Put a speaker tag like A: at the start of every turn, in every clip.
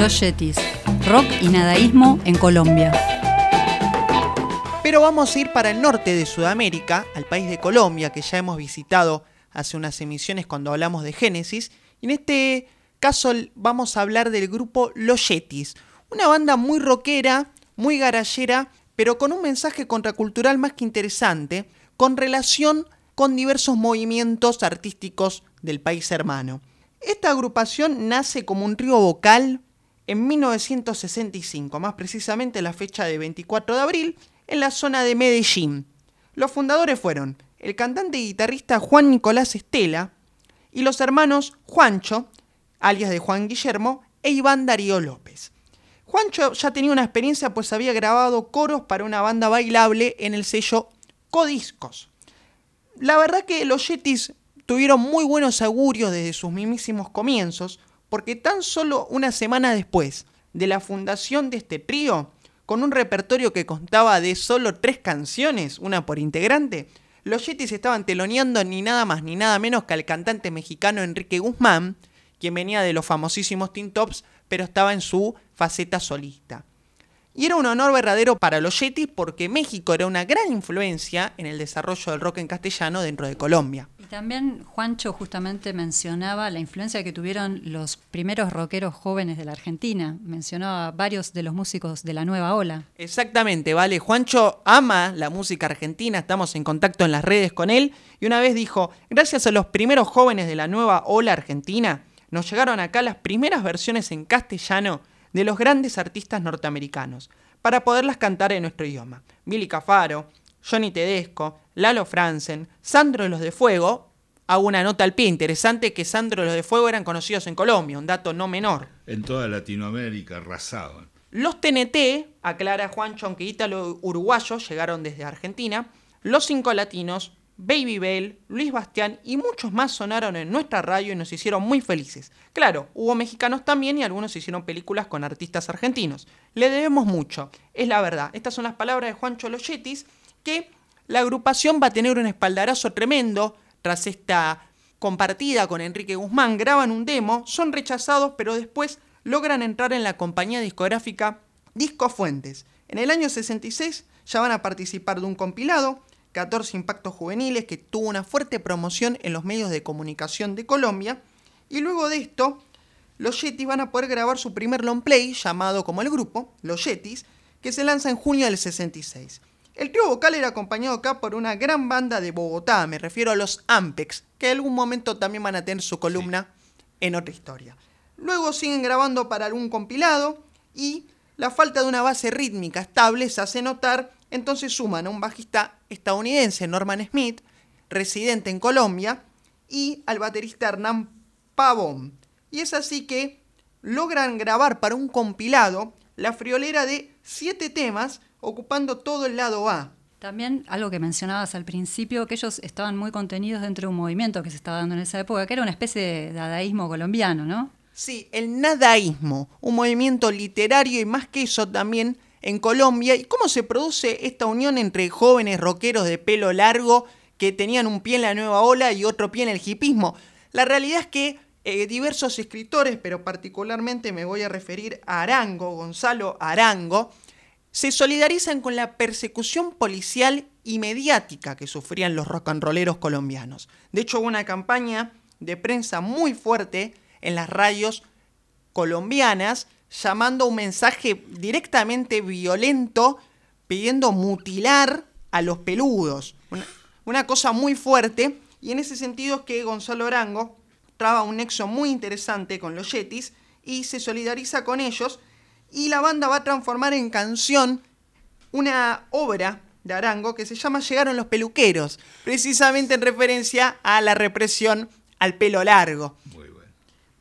A: Los Yetis, rock y nadaísmo en Colombia.
B: Pero vamos a ir para el norte de Sudamérica, al país de Colombia, que ya hemos visitado hace unas emisiones cuando hablamos de Génesis. Y en este caso vamos a hablar del grupo Los Yetis, una banda muy rockera, muy garallera, pero con un mensaje contracultural más que interesante, con relación con diversos movimientos artísticos del país hermano. Esta agrupación nace como un trío vocal en 1965, más precisamente la fecha de 24 de abril, en la zona de Medellín. Los fundadores fueron el cantante y guitarrista Juan Nicolás Estela y los hermanos Juancho, alias de Juan Guillermo, e Iván Darío López. Juancho ya tenía una experiencia pues había grabado coros para una banda bailable en el sello Codiscos. La verdad que los Yetis tuvieron muy buenos augurios desde sus mismísimos comienzos, porque tan solo una semana después de la fundación de este trío, con un repertorio que contaba de solo tres canciones, una por integrante, los Yetis estaban teloneando ni nada más ni nada menos que al cantante mexicano Enrique Guzmán, quien venía de los famosísimos Teen Tops, pero estaba en su faceta solista. Y era un honor verdadero para los Yetis porque México era una gran influencia en el desarrollo del rock en castellano dentro de Colombia.
A: También Juancho justamente mencionaba la influencia que tuvieron los primeros rockeros jóvenes de la Argentina. Mencionaba varios de los músicos de la nueva ola.
B: Exactamente, vale. Juancho ama la música argentina, estamos en contacto en las redes con él y una vez dijo, gracias a los primeros jóvenes de la nueva ola argentina, nos llegaron acá las primeras versiones en castellano de los grandes artistas norteamericanos, para poderlas cantar en nuestro idioma. Billy Cafaro, Johnny Tedesco, Lalo Franzen, Sandro de los de Fuego. Hago una nota al pie interesante que Sandro los de Fuego eran conocidos en Colombia, un dato no menor.
C: En toda Latinoamérica arrasaban.
B: Los TNT, aclara Juancho, aunque ítalo uruguayos llegaron desde Argentina. Los cinco latinos, Baby Bell, Luis Bastián y muchos más sonaron en nuestra radio y nos hicieron muy felices. Claro, hubo mexicanos también y algunos hicieron películas con artistas argentinos. Le debemos mucho, es la verdad. Estas son las palabras de Juancho Loyetis, que la agrupación va a tener un espaldarazo tremendo tras esta compartida con Enrique Guzmán. Graban un demo, son rechazados, pero después logran entrar en la compañía discográfica Disco Fuentes. En el año 66 ya van a participar de un compilado 14 Impactos Juveniles, que tuvo una fuerte promoción en los medios de comunicación de Colombia. Y luego de esto, los Yetis van a poder grabar su primer long play, llamado como el grupo, Los Yetis, que se lanza en junio del 66. El trío vocal era acompañado acá por una gran banda de Bogotá, me refiero a los Ampex, que en algún momento también van a tener su columna en otra historia. Luego siguen grabando para algún compilado y la falta de una base rítmica estable se hace notar entonces suman a un bajista estadounidense, Norman Smith, residente en Colombia, y al baterista Hernán Pavón. Y es así que logran grabar para un compilado la friolera de siete temas, ocupando todo el lado A.
A: También algo que mencionabas al principio, que ellos estaban muy contenidos dentro de un movimiento que se estaba dando en esa época, que era una especie de dadaísmo colombiano, ¿no?
B: Sí, el nadaísmo, un movimiento literario y más que eso también en Colombia y cómo se produce esta unión entre jóvenes rockeros de pelo largo que tenían un pie en la nueva ola y otro pie en el hipismo. La realidad es que eh, diversos escritores, pero particularmente me voy a referir a Arango, Gonzalo Arango, se solidarizan con la persecución policial y mediática que sufrían los rock and rolleros colombianos. De hecho, hubo una campaña de prensa muy fuerte en las radios colombianas llamando un mensaje directamente violento, pidiendo mutilar a los peludos. Una, cosa muy fuerte, y en ese sentido es que Gonzalo Arango traba un nexo muy interesante con los Yetis y se solidariza con ellos, y la banda va a transformar en canción una obra de Arango que se llama Llegaron los peluqueros, precisamente en referencia a la represión al pelo largo.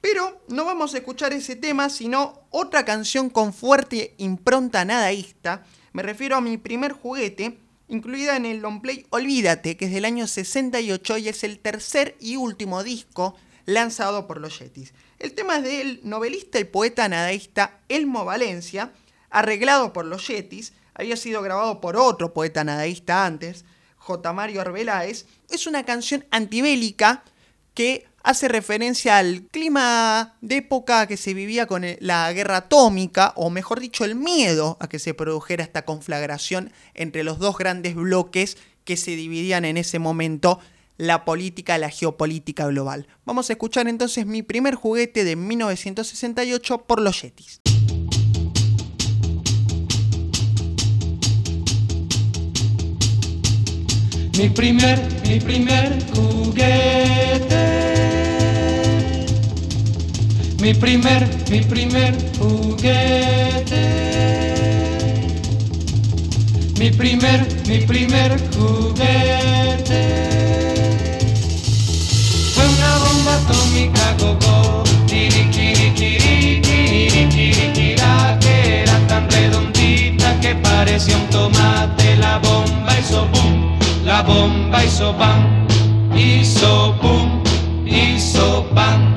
B: Pero no vamos a escuchar ese tema, sino otra canción con fuerte impronta nadaísta. Me refiero a mi primer juguete, incluida en el long play Olvídate, que es del año 68 y es el tercer y último disco lanzado por los Yetis. El tema es del novelista y poeta nadaísta Elmo Valencia, arreglado por los Yetis, había sido grabado por otro poeta nadaísta antes, J. Mario Arbeláez. Es una canción antibélica que hace referencia al clima de época que se vivía con la guerra atómica, o mejor dicho, el miedo a que se produjera esta conflagración entre los dos grandes bloques que se dividían en ese momento la política, la geopolítica global. Vamos a escuchar entonces mi primer juguete de 1968 por los Yetis.
D: Mi primer, mi primer juguete. Mi primer, mi primer juguete. Mi primer, mi primer juguete atómica gogo, kiri kiri que era tan redondita que parecía un tomate. La bomba hizo boom, la bomba hizo bam, hizo boom, hizo bam,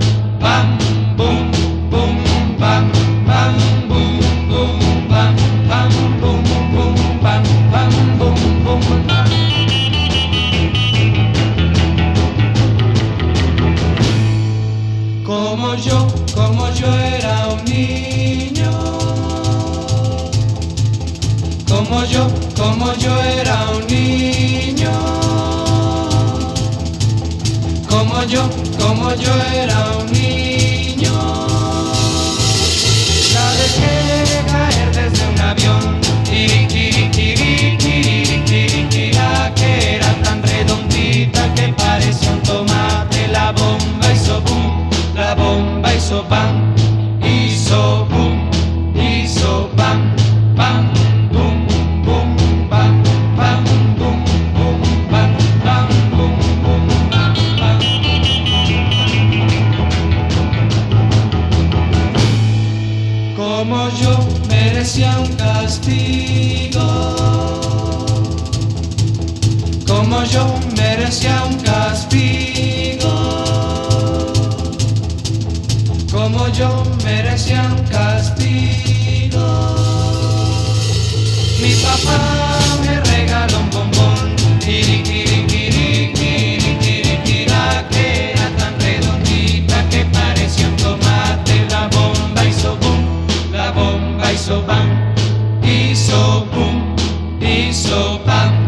D: Como yo, como yo era un niño. La dejé caer desde un avión. Kiri, kiri, kiri, kiri, kiri, que era tan redondita que parecía un tomate. La bomba hizo boom la bomba hizo bam, hizo boom, hizo bam, bam, como yo merecía un castigo. Mi papá me regaló un bombón, kiri kiri kiri kiri kiri kira, que era tan redondita que parecía un tomate. La bomba hizo boom, la bomba hizo bam, hizo boom, hizo bam.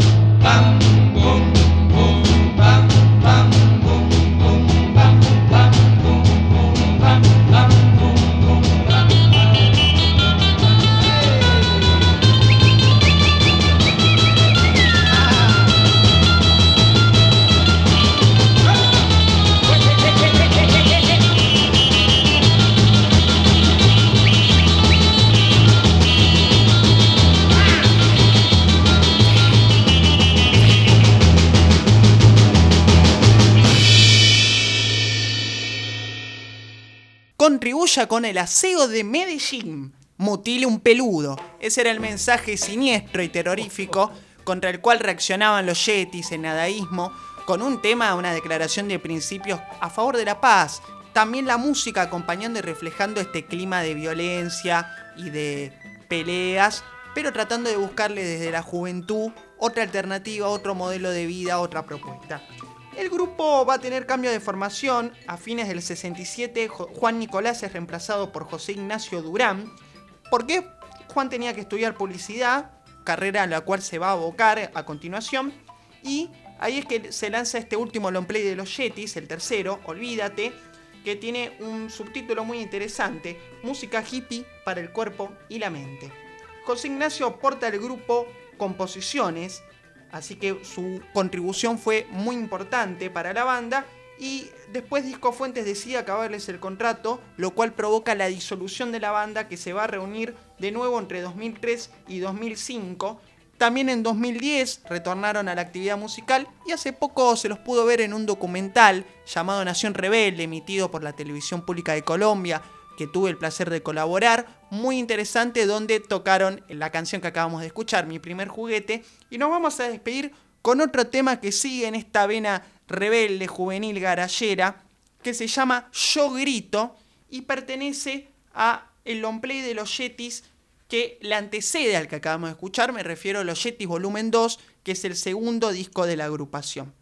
B: Con el aseo de Medellín. Mutile un peludo. Ese era el mensaje siniestro y terrorífico contra el cual reaccionaban los yetis en nadaísmo con un tema, una declaración de principios a favor de la paz. También la música acompañando y reflejando este clima de violencia y de peleas, pero tratando de buscarle desde la juventud otra alternativa, otro modelo de vida, otra propuesta. El grupo va a tener cambio de formación. A fines del 67, Juan Nicolás es reemplazado por José Ignacio Durán. ¿Por qué? Juan tenía que estudiar publicidad, carrera a la cual se va a abocar a continuación. Y ahí es que se lanza este último long play de los Yetis, el tercero, Olvídate, que tiene un subtítulo muy interesante, Música hippie para el cuerpo y la mente. José Ignacio aporta al grupo composiciones, así que su contribución fue muy importante para la banda y después Disco Fuentes decide acabarles el contrato, lo cual provoca la disolución de la banda que se va a reunir de nuevo entre 2003 y 2005. También en 2010 retornaron a la actividad musical y hace poco se los pudo ver en un documental llamado Nación Rebelde, emitido por la Televisión Pública de Colombia, que tuve el placer de colaborar, muy interesante donde tocaron la canción que acabamos de escuchar, mi primer juguete, y nos vamos a despedir con otro tema que sigue en esta vena rebelde, juvenil, garallera, que se llama Yo Grito y pertenece a el long play de los Yetis que le antecede al que acabamos de escuchar, me refiero a los Yetis Volumen 2, que es el segundo disco de la agrupación.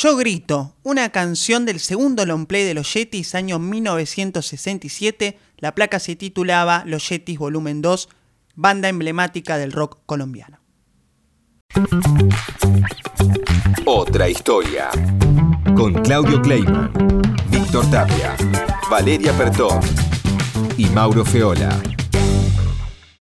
B: Yo grito, una canción del segundo long play de los Yetis, año 1967. La placa se titulaba Los Yetis Volumen 2, banda emblemática del rock colombiano.
E: Otra historia. Con Claudio Kleiman, Víctor Tapia, Valeria Pertón y Mauro Feola.